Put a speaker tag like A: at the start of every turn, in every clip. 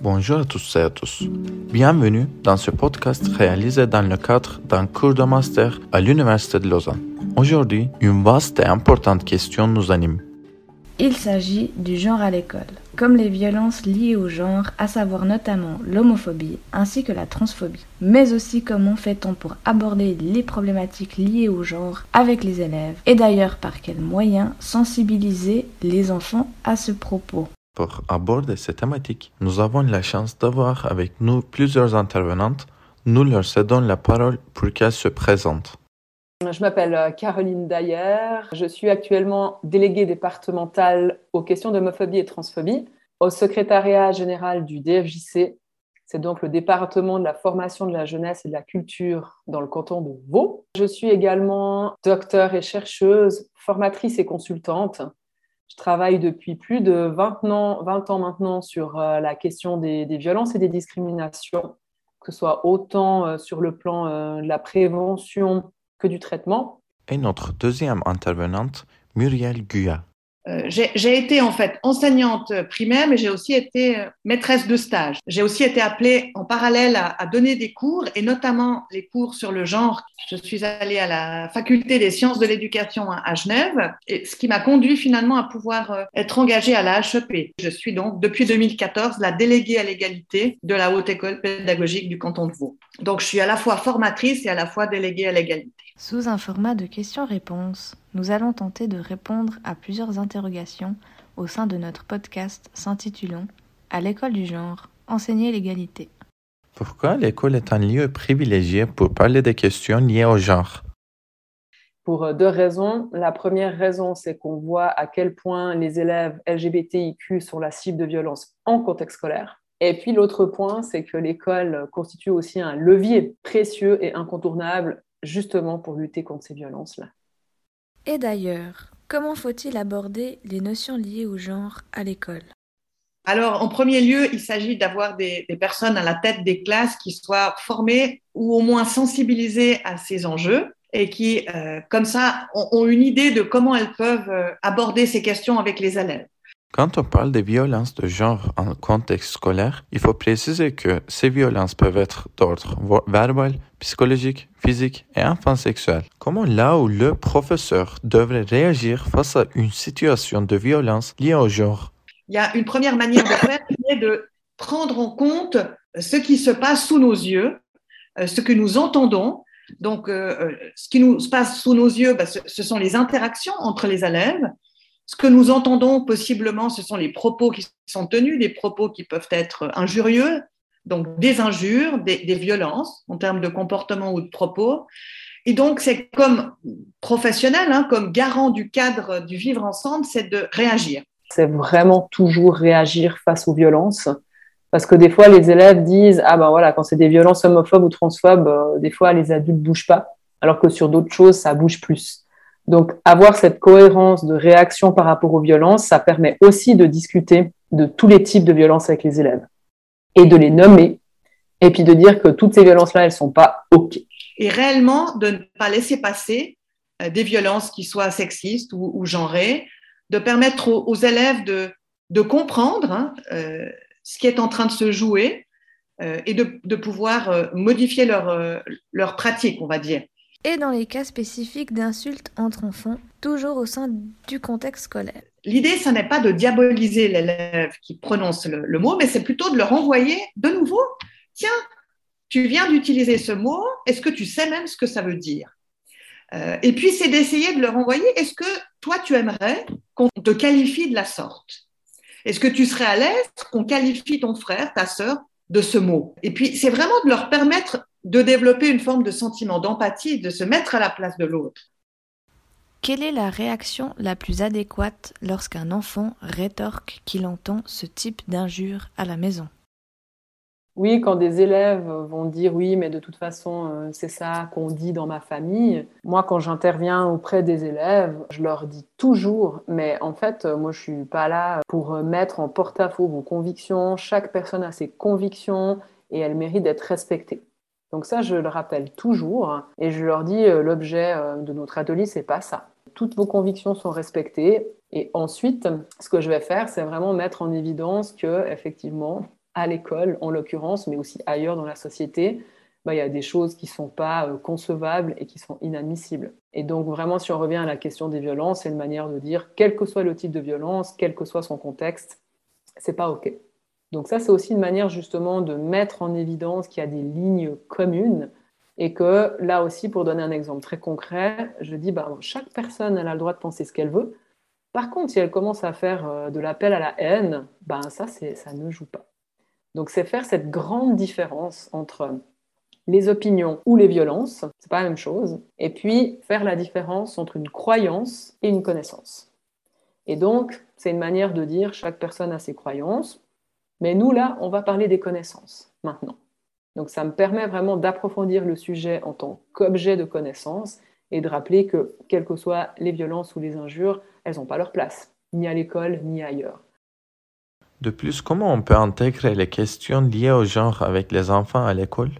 A: Bonjour à tous et à tous. Bienvenue dans ce podcast réalisé dans le cadre d'un cours de master à l'Université de Lausanne. Aujourd'hui, une vaste et importante question nous anime.
B: Il s'agit du genre à l'école, comme les violences liées au genre, à savoir notamment l'homophobie ainsi que la transphobie. Mais aussi comment fait-on pour aborder les problématiques liées au genre avec les élèves et d'ailleurs par quels moyens sensibiliser les enfants à ce propos.
A: Pour aborder cette thématique, nous avons la chance d'avoir avec nous plusieurs intervenantes. Nous leur cédons la parole pour qu'elles se présentent.
C: Je m'appelle euh, Caroline Dayer. Je suis actuellement déléguée départementale aux questions d'homophobie et transphobie au secrétariat général du DFJC. C'est donc le département de la formation de la jeunesse et de la culture dans le canton de Vaud. Je suis également docteur et chercheuse, formatrice et consultante. Je travaille depuis plus de 20 ans, 20 ans maintenant sur euh, la question des, violences et des discriminations, que ce soit autant euh, sur le plan de la prévention que du traitement.
A: Et notre deuxième intervenante, Muriel Guyat.
D: Euh, j'ai été en fait enseignante primaire, mais j'ai aussi été euh, maîtresse de stage. J'ai aussi été appelée en parallèle à, à, donner des cours, et notamment les cours sur le genre. Je suis allée à la faculté des sciences de l'éducation à, Genève, et ce qui m'a conduit finalement à pouvoir euh, être engagée à la HEP. Je suis donc depuis 2014 la déléguée à l'égalité de la Haute École pédagogique du canton de Vaud. Donc je suis à la fois formatrice et à la fois déléguée à l'égalité.
B: Sous un format de questions-réponses, nous allons tenter de répondre à plusieurs interrogations au sein de notre podcast s'intitulant À l'école du genre, enseigner l'égalité.
A: Pourquoi l'école est un lieu privilégié pour parler des questions liées au genre?
C: Pour deux raisons. La première raison, c'est qu'on voit à quel point les élèves LGBTIQ sont la cible de violence en contexte scolaire. Et puis l'autre point, c'est que l'école constitue aussi un levier précieux et incontournable justement pour lutter contre ces violences-là.
B: Et d'ailleurs, comment faut-il aborder les notions liées au genre à l'école?
D: Alors, en premier lieu, il s'agit d'avoir des, des, personnes à la tête des classes qui soient formées ou au moins sensibilisées à ces enjeux et qui, euh, comme ça, ont, ont, une idée de comment elles peuvent euh, aborder ces questions avec les élèves.
A: Quand on parle de violences de genre en contexte scolaire, il faut préciser que ces violences peuvent être d'ordre verbal, psychologique, physique et enfin sexuel. Comment là où le professeur devrait réagir face à une situation de violence liée au genre?
D: Il y a une première manière de faire qui est de prendre en compte ce qui se passe sous nos yeux, ce que nous entendons. Donc, euh, ce qui nous passe sous nos yeux, bah, ce sont les interactions entre les élèves. Ce que nous entendons possiblement, ce sont les propos qui sont tenus, des propos qui peuvent être injurieux, donc des injures, des, violences en termes de comportement ou de propos. Et donc, c'est comme professionnel, hein, comme garant du cadre du vivre ensemble, c'est de réagir.
C: C'est vraiment toujours réagir face aux violences. Parce que des fois, les élèves disent Ah ben voilà, quand c'est des violences homophobes ou transphobes, euh, des fois, les adultes bougent pas. Alors que sur d'autres choses, ça bouge plus. Donc, avoir cette cohérence de réaction par rapport aux violences, ça permet aussi de discuter de tous les types de violences avec les élèves et de les nommer et puis de dire que toutes ces violences-là, elles sont pas OK.
D: Et réellement, de ne pas laisser passer euh, des violences qui soient sexistes ou, genrées, de permettre aux, élèves de, comprendre hein, euh, ce qui est en train de se jouer euh, et de, pouvoir modifier leur pratique, on va dire
B: et dans les cas spécifiques d'insultes entre enfants, toujours au sein du contexte scolaire.
D: L'idée, ce n'est pas de diaboliser l'élève qui prononce le, mot, mais c'est plutôt de le renvoyer de nouveau. Tiens, tu viens d'utiliser ce mot, est-ce que tu sais même ce que ça veut dire? Euh, Et puis, c'est d'essayer de le renvoyer, est-ce que toi, tu aimerais qu'on te qualifie de la sorte? Est-ce que tu serais à l'aise qu'on qualifie ton frère, ta sœur, de ce mot? Et puis, c'est vraiment de leur permettre de développer une forme de sentiment d'empathie, de se mettre à la place de l'autre.
B: Quelle est la réaction la plus adéquate lorsqu'un enfant rétorque qu'il entend ce type d'injure à la maison?
C: Oui, quand des élèves vont dire oui, mais de toute façon, euh, c'est ça qu'on dit dans ma famille. Moi, quand j'interviens auprès des élèves, je leur dis toujours, mais en fait, moi, je suis pas là pour mettre en porte-à-faux vos convictions. Chaque personne a ses convictions et elle mérite d'être respectée. Donc ça, je le rappelle toujours et je leur dis euh, l'objet de notre atelier, c'est pas ça. Toutes vos convictions sont respectées et ensuite, ce que je vais faire, c'est vraiment mettre en évidence que effectivement, à l'école en l'occurrence, mais aussi ailleurs dans la société, bah, il y a des choses qui sont pas euh, concevables et qui sont inadmissibles. Et donc vraiment, si on revient à la question des violences, c'est une manière de dire, quel que soit le type de violence, quel que soit son contexte, c'est pas OK. Donc ça, c'est aussi une manière justement de mettre en évidence qu'il y a des lignes communes et que là aussi, pour donner un exemple très concret, je dis, bah, chaque personne a le droit de penser ce qu'elle veut. Par contre, si elle commence à faire euh, de l'appel à la haine, ben ça, ça ne joue pas. Donc c'est faire cette grande différence entre les opinions ou les violences, c'est pas la même chose, et puis faire la différence entre une croyance et une connaissance. Et donc, c'est une manière de dire chaque personne a ses croyances, mais nous là, on va parler des connaissances maintenant. Donc ça me permet vraiment d'approfondir le sujet en tant qu'objet de connaissance et de rappeler que, quelles que soient les violences ou les injures, elles n'ont pas leur place, ni à l'école, ni ailleurs.
A: De plus, comment on peut intégrer les questions liées au genre avec les enfants à l'école?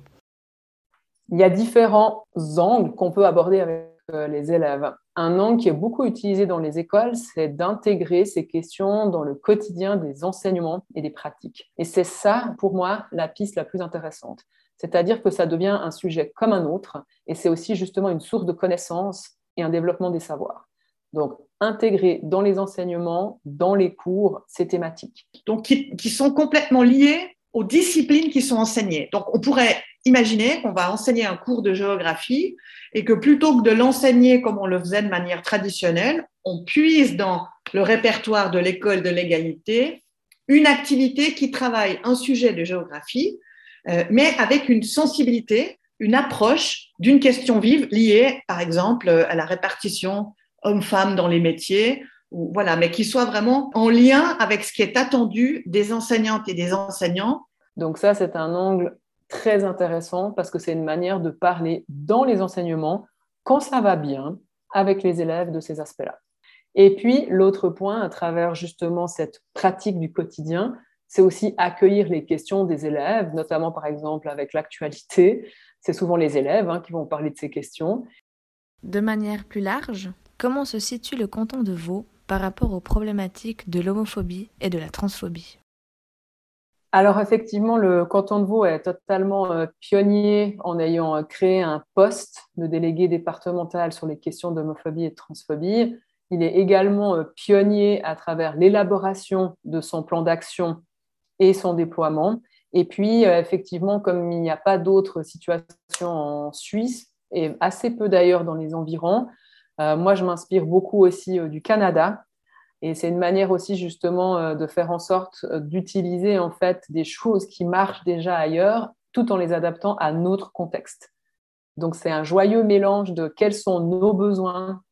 C: Il y a différents angles qu'on peut aborder avec euh, les élèves. Un angle qui est beaucoup utilisé dans les écoles, c'est d'intégrer ces questions dans le quotidien des enseignements et des pratiques. Et c'est ça, pour moi, la piste la plus intéressante. C'est-à-dire que ça devient un sujet comme un autre, et c'est aussi justement une source de connaissances et un développement des savoirs. Donc, intégrer dans les enseignements, dans les cours, ces thématiques.
D: Donc, qui, qui sont complètement liées aux disciplines qui sont enseignées. Donc, on pourrait imaginer qu'on va enseigner un cours de géographie et que plutôt que de l'enseigner comme on le faisait de manière traditionnelle, on puise dans le répertoire de l'école de l'égalité une activité qui travaille un sujet de géographie, euh, mais avec une sensibilité, une approche d'une question vive liée, par exemple, à la répartition hommes-femmes dans les métiers, ou, voilà, mais qui soit vraiment en lien avec ce qui est attendu des enseignantes et des enseignants.
C: Donc ça, c'est un angle très intéressant parce que c'est une manière de parler dans les enseignements quand ça va bien avec les élèves de ces aspects-là. Et puis, l'autre point, à travers justement cette pratique du quotidien, c'est aussi accueillir les questions des élèves, notamment par exemple avec l'actualité. C'est souvent les élèves hein, qui vont parler de ces questions.
B: De manière plus large, comment se situe le canton de Vaud par rapport aux problématiques de l'homophobie et de la transphobie?
C: Alors effectivement, le canton de Vaud est totalement euh, pionnier en ayant euh, créé un poste de délégué départemental sur les questions d'homophobie et de transphobie. Il est également euh, pionnier à travers l'élaboration de son plan d'action et son déploiement. Et puis, effectivement, comme il n'y a pas d'autres situations en Suisse, et assez peu d'ailleurs dans les environs, moi, je m'inspire beaucoup aussi du Canada, et c'est une manière aussi justement euh, de faire en sorte euh, d'utiliser en fait des choses qui marchent déjà ailleurs tout en les adaptant à notre contexte. Donc c'est un joyeux mélange de quels sont nos besoins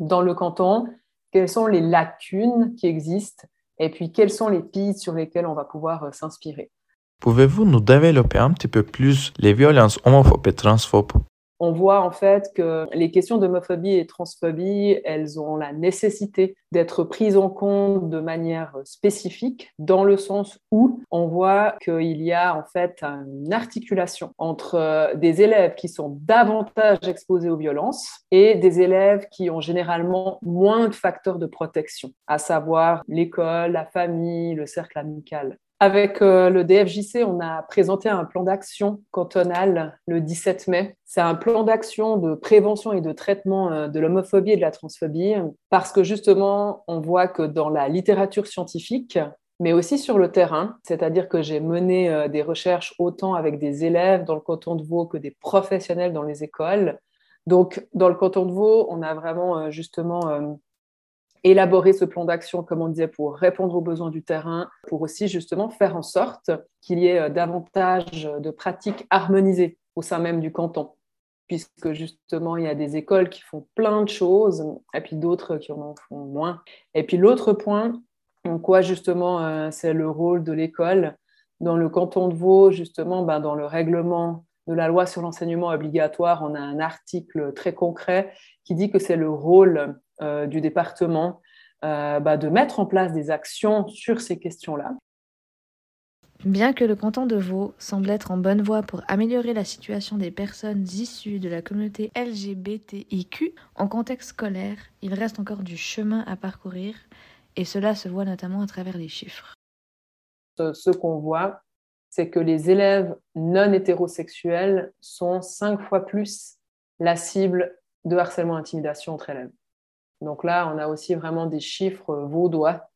C: dans le canton, quelles sont les lacunes qui existent et puis quelles sont les pistes sur lesquelles on va pouvoir euh, s'inspirer.
A: Pouvez-vous nous développer un petit peu plus les violences homophobes et transphobes?
C: On voit en fait que les questions d'homophobie et transphobie, elles ont la nécessité d'être prises en compte de manière spécifique, dans le sens où on voit qu'il y a en fait une articulation entre euh, des élèves qui sont davantage exposés aux violences et des élèves qui ont généralement moins de facteurs de protection, à savoir l'école, la famille, le cercle amical. Avec euh, le DFJC, on a présenté un plan d'action cantonal le 17 mai. C'est un plan d'action de prévention et de traitement euh, de l'homophobie et de la transphobie, parce que justement, on voit que dans la littérature scientifique, mais aussi sur le terrain, c'est-à-dire que j'ai mené euh, des recherches autant avec des élèves dans le canton de Vaud que des professionnels dans les écoles. Donc, dans le canton de Vaud, on a vraiment justement élaborer ce plan d'action, comme on disait, pour répondre aux besoins du terrain, pour aussi justement faire en sorte qu'il y ait euh, davantage de pratiques harmonisées au sein même du canton, puisque justement, il y a des écoles qui font plein de choses, et puis d'autres qui en font moins. Et puis l'autre point, en quoi justement euh, c'est le rôle de l'école dans le canton de Vaud, justement, ben, dans le règlement de la loi sur l'enseignement obligatoire, on a un article très concret qui dit que c'est le rôle du département euh, bah, de mettre en place des actions sur ces questions-là.
B: Bien que le canton de Vaud semble être en bonne voie pour améliorer la situation des personnes issues de la communauté LGBTIQ en contexte scolaire, il reste encore du chemin à parcourir et cela se voit notamment à travers les chiffres.
C: Ce qu'on voit, c'est que les élèves non hétérosexuels sont cinq fois plus la cible de harcèlement intimidation entre élèves. Donc là, on a aussi vraiment des chiffres vaudois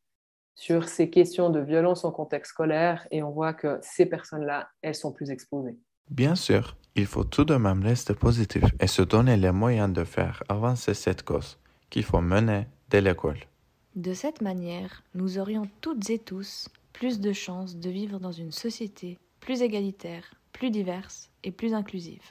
C: sur ces questions de violence en contexte scolaire et on voit que ces personnes-là, elles sont plus exposées.
A: Bien sûr, il faut tout de même rester positif et se donner les moyens de faire avancer cette cause qu'il faut mener dès l'école.
B: De cette manière, nous aurions toutes et tous plus de chances de vivre dans une société plus égalitaire, plus diverse et plus inclusive.